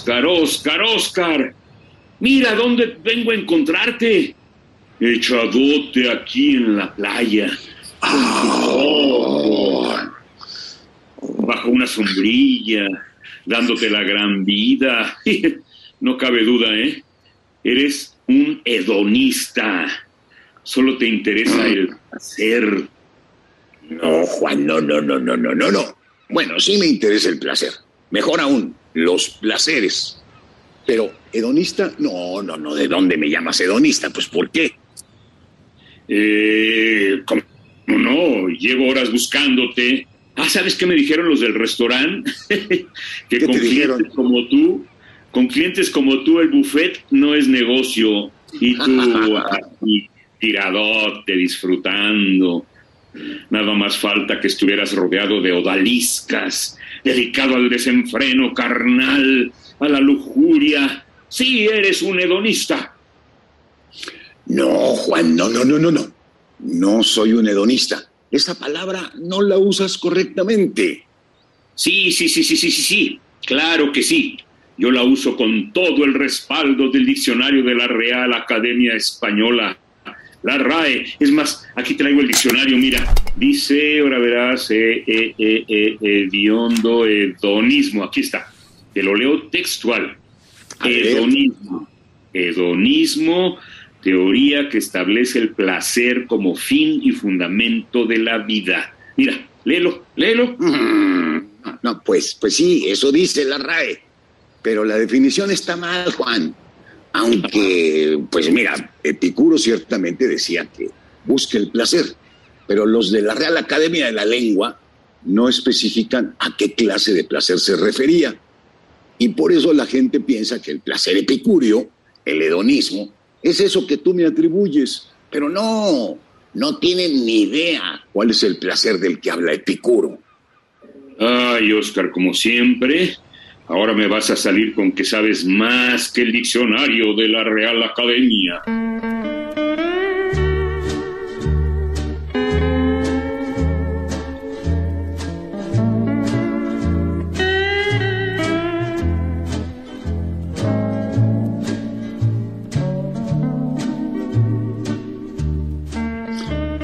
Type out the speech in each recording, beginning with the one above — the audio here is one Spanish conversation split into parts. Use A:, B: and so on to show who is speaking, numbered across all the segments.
A: Oscar, Oscar, Oscar. Mira dónde vengo a encontrarte. Echadote aquí en la playa. Bajo una sombrilla, dándote la gran vida. No cabe duda, ¿eh? Eres un hedonista. Solo te interesa el placer.
B: No, Juan, no, no, no, no, no, no, no. Bueno, sí me interesa el placer. Mejor aún, los placeres. Pero hedonista, no, no, no. ¿De dónde me llamas hedonista? Pues ¿por qué?
A: Eh, ¿cómo no? Llevo horas buscándote. Ah, ¿sabes qué me dijeron los del restaurante? que
B: ¿Qué
A: con
B: dijeron?
A: clientes como tú, con clientes como tú el buffet no es negocio. Y tú aquí, tiradote, disfrutando. Nada más falta que estuvieras rodeado de odaliscas, dedicado al desenfreno carnal, a la lujuria. Sí, eres un hedonista.
B: No, Juan, no, no, no, no, no. No soy un hedonista. Esa palabra no la usas correctamente.
A: Sí, sí, sí, sí, sí, sí, sí. Claro que sí. Yo la uso con todo el respaldo del diccionario de la Real Academia Española. La RAE. Es más, aquí traigo el diccionario, mira. Dice, ahora verás, eh, eh, eh, eh, hediondo, hedonismo. Aquí está. Te lo leo textual. Hedonismo. Hedonismo, teoría que establece el placer como fin y fundamento de la vida. Mira, léelo, léelo.
B: Mm, No, pues, pues sí, eso dice la RAE. Pero la definición está mal, Juan. Aunque, pues mira, Epicuro ciertamente decía que busque el placer, pero los de la Real Academia de la Lengua no especifican a qué clase de placer se refería. Y por eso la gente piensa que el placer epicúreo, el hedonismo, es eso que tú me atribuyes. Pero no, no tienen ni idea cuál es el placer del que habla Epicuro.
A: Ay, Oscar, como siempre, ahora me vas a salir con que sabes más que el diccionario de la Real Academia.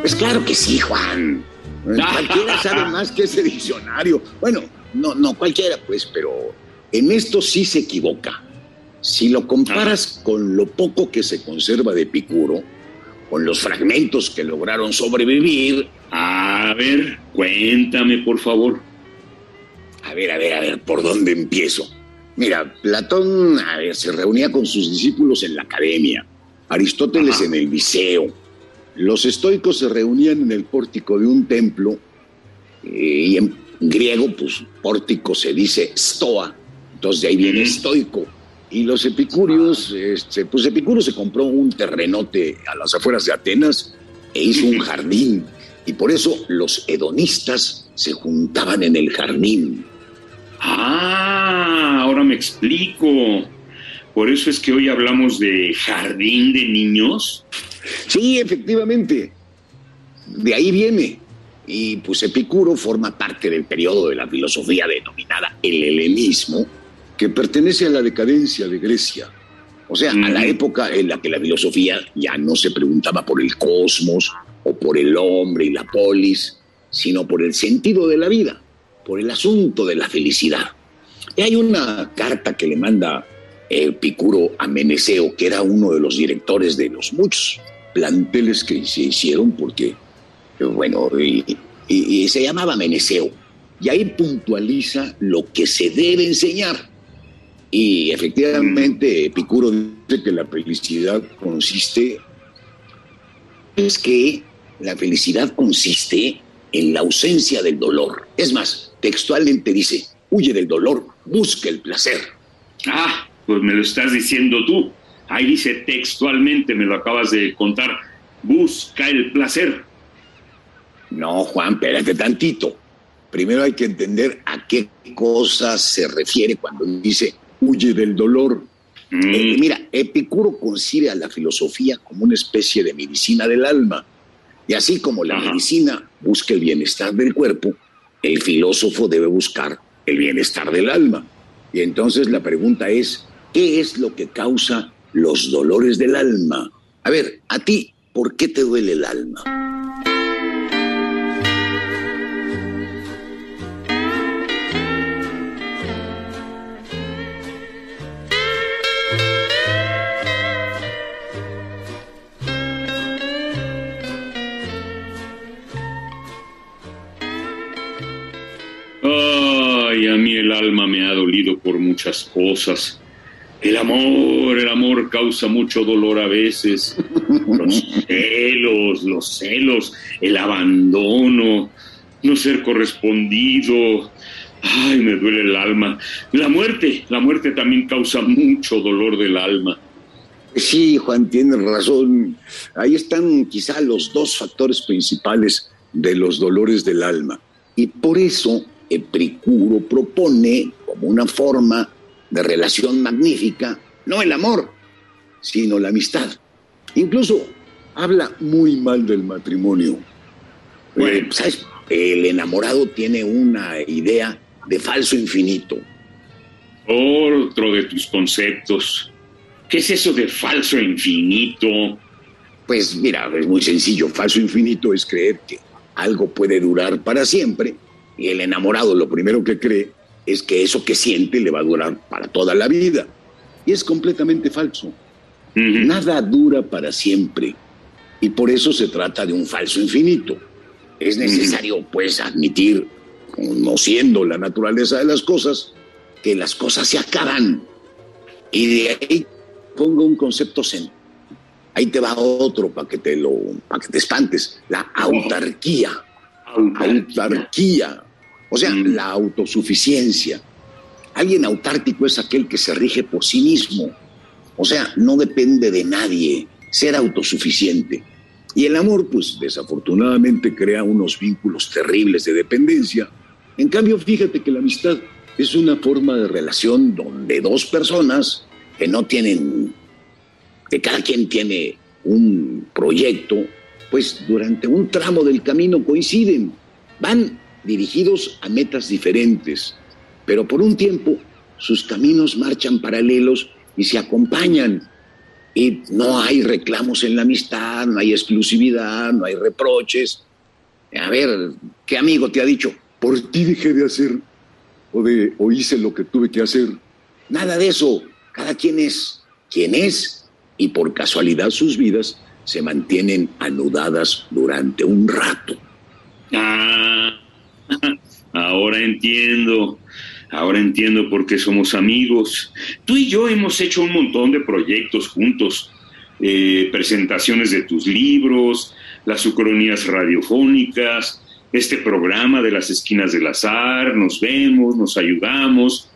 B: Pues claro que sí, Juan. Cualquiera sabe más que ese diccionario. Bueno, no, no cualquiera, pues, pero en esto sí se equivoca. Si lo comparas con lo poco que se conserva de Epicuro, con los fragmentos que lograron sobrevivir,
A: A ver, cuéntame, por favor.
B: a ver, a ver, a ver, ¿por dónde empiezo? Mira, Platón a ver, se reunía con sus discípulos en la academia, Aristóteles
A: Ajá.
B: en el Liceo, los estoicos se reunían en el pórtico de un templo, eh, y en griego, pues pórtico se dice stoa, entonces de ahí viene estoico. Y los epicúreos, este, pues Epicuro se compró un terrenote a las afueras de Atenas e hizo un jardín. Y por eso los hedonistas se juntaban en el jardín.
A: Ah, ahora me explico. Por eso es que hoy hablamos de jardín de niños.
B: Sí, efectivamente. De ahí viene. Y pues Epicuro forma parte del periodo de la filosofía denominada el helenismo, que pertenece a la decadencia de Grecia. O sea, a la época en la que la filosofía ya no se preguntaba por el cosmos o por el hombre y la polis, sino por el sentido de la vida, por el asunto de la felicidad. Y hay una carta que le manda Epicuro a Meneceo, que era uno de los directores de los muchos planteles que se hicieron, porque, eh, bueno, y, y- y se llamaba Meneceo. Y ahí puntualiza lo que se debe enseñar. Y efectivamente, Epicuro dice que la felicidad consiste, es que la felicidad consiste en la ausencia del dolor. Es más, textualmente dice, huye del dolor, busca el placer.
A: Ah, pues me lo estás diciendo tú. Ahí dice textualmente, me lo acabas de contar, busca el placer.
B: No, Juan, espérate tantito. Primero hay que entender a qué cosa se refiere cuando dice huye del dolor. Mm. Eh, mira, Epicuro concibe a la filosofía como una especie de medicina del alma. Y así como la medicina busca el bienestar del cuerpo, el filósofo debe buscar el bienestar del alma. Y entonces la pregunta es, ¿qué es lo que causa los dolores del alma? A ver, a ti, ¿por qué te duele el alma?
A: Alma me ha dolido por muchas cosas. El amor, el amor causa mucho dolor a veces. Los celos, los celos, el abandono, no ser correspondido. Ay, me duele el alma. La muerte, la muerte también causa mucho dolor del alma.
B: Sí, Juan, tienes razón. Ahí están quizá los dos factores principales de los dolores del alma. Y por eso Epicuro propone como una forma de relación magnífica, no el amor, sino la amistad. Incluso habla muy mal del matrimonio. Eh, ¿Sabes? El enamorado tiene una idea de falso infinito.
A: Otro de tus conceptos. ¿Qué es eso de falso infinito?
B: Pues mira, es muy sencillo. Falso infinito es creer que algo puede durar para siempre y el enamorado lo primero que cree es que eso que siente le va a durar para toda la vida. Y es completamente falso. Nada dura para siempre. Y por eso se trata de un falso infinito. Es necesario, pues, admitir, no siendo la naturaleza de las cosas, que las cosas se acaban. Y de ahí pongo un concepto central. Ahí te va otro para que te lo, para que te espantes. La autarquía. Autarquía. O sea, mm. la autosuficiencia. Alguien autártico es aquel que se rige por sí mismo. O sea, no depende de nadie, ser autosuficiente. Y el amor, pues desafortunadamente crea unos vínculos terribles de dependencia. En cambio, fíjate que la amistad es una forma de relación donde dos personas que no tienen, que cada quien tiene un proyecto, pues durante un tramo del camino coinciden, van dirigidos a metas diferentes, pero por un tiempo sus caminos marchan paralelos y se acompañan. Y no hay reclamos en la amistad, no hay exclusividad, no hay reproches. A ver, ¿qué amigo te ha dicho? Por ti dejé de hacer o, de, o hice lo que tuve que hacer. Nada de eso. Cada quien es quien es y por casualidad sus vidas se mantienen anudadas durante un rato.
A: Ah, Ahora entiendo, ahora entiendo por qué somos amigos. Tú y yo hemos hecho un montón de proyectos juntos, eh, presentaciones de tus libros, las ucronías radiofónicas, este programa de las esquinas del azar, nos vemos, nos ayudamos,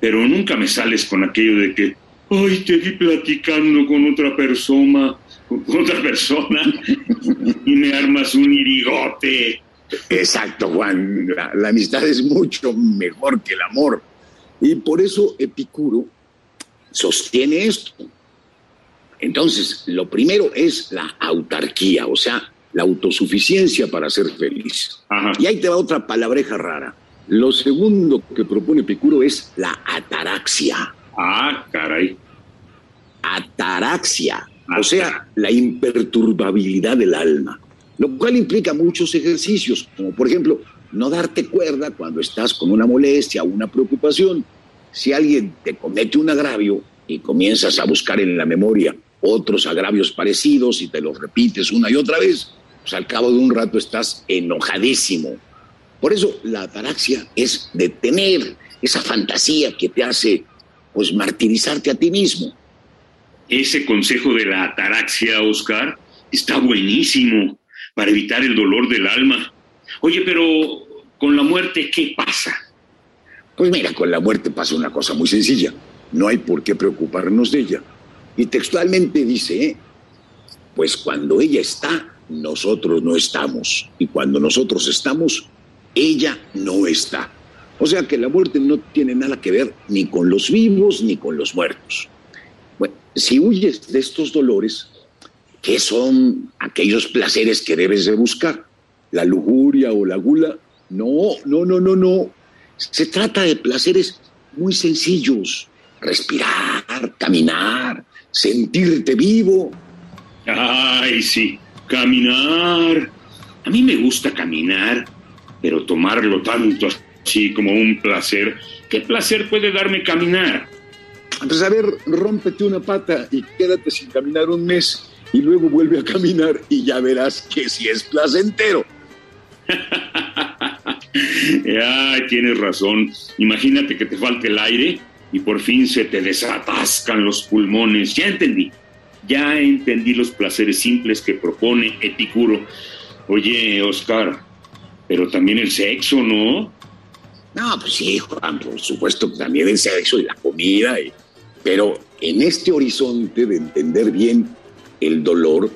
A: pero nunca me sales con aquello de que, ay, te vi platicando con otra persona, con otra persona, y me armas un irigote.
B: Exacto, Juan. La, amistad es mucho mejor que el amor. Y por eso Epicuro sostiene esto. Entonces, lo primero es la autarquía, o sea, la autosuficiencia para ser feliz. Y ahí te va otra palabreja rara. Lo segundo que propone Epicuro es la ataraxia.
A: Ah, caray.
B: Ataraxia, o sea, la imperturbabilidad del alma lo cual implica muchos ejercicios, como por ejemplo no darte cuerda cuando estás con una molestia o una preocupación. Si alguien te comete un agravio y comienzas a buscar en la memoria otros agravios parecidos y te los repites una y otra vez, pues al cabo de un rato estás enojadísimo. Por eso la ataraxia es detener esa fantasía que te hace pues martirizarte a ti mismo.
A: Ese consejo de la ataraxia, Oscar, está buenísimo para evitar el dolor del alma. Oye, pero con la muerte, ¿qué pasa?
B: Pues mira, con la muerte pasa una cosa muy sencilla. No hay por qué preocuparnos de ella. Y textualmente dice, ¿eh? pues cuando ella está, nosotros no estamos. Y cuando nosotros estamos, ella no está. O sea que la muerte no tiene nada que ver ni con los vivos ni con los muertos. Bueno, si huyes de estos dolores, ¿qué son aquellos placeres que debes de buscar? ¿La lujuria o la gula? No, no, no, no, no. Se trata de placeres muy sencillos. Respirar, caminar, sentirte vivo.
A: Ay, sí, caminar. A mí me gusta caminar, pero tomarlo tanto así como un placer. ¿Qué placer puede darme caminar?
B: Pues a ver, rómpete una pata y quédate sin caminar un mes y luego vuelve a caminar y ya verás que sí es placentero.
A: Ay, tienes razón. Imagínate que te falte el aire y por fin se te desatascan los pulmones. Ya entendí. Ya entendí los placeres simples que propone Epicuro. Oye, Oscar, pero también el sexo, ¿no?
B: No, pues sí, Juan, por supuesto, también el sexo y la comida. pero en este horizonte de entender bien el dolor,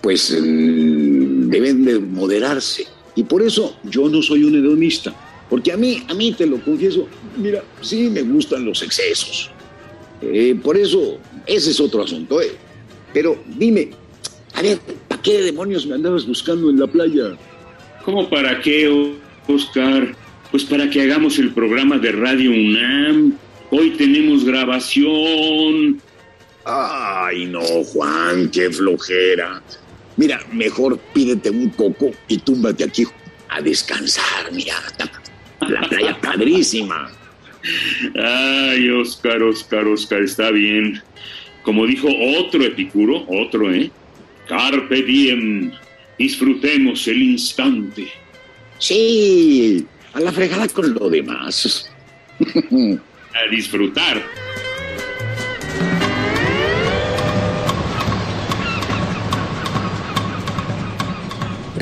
B: pues deben de moderarse. Y por eso yo no soy un hedonista, porque a mí, a mí te lo confieso, mira, sí me gustan los excesos. Eh, por eso, ese es otro asunto. Eh. Pero dime, a ver, ¿para qué demonios me andabas buscando en la playa?
A: ¿Cómo para qué, Oscar? Pues para que hagamos el programa de Radio UNAM. Hoy tenemos grabación.
B: Ay, no, Juan, qué flojera. Mira, mejor pídete un poco y túmbate aquí a descansar. Mira, la playa padrísima.
A: Ay, Oscar, Oscar, Oscar, está bien. Como dijo otro Epicuro, otro, ¿eh? Carpe diem, disfrutemos el instante.
B: Sí, a la fregada con lo demás.
A: a disfrutar.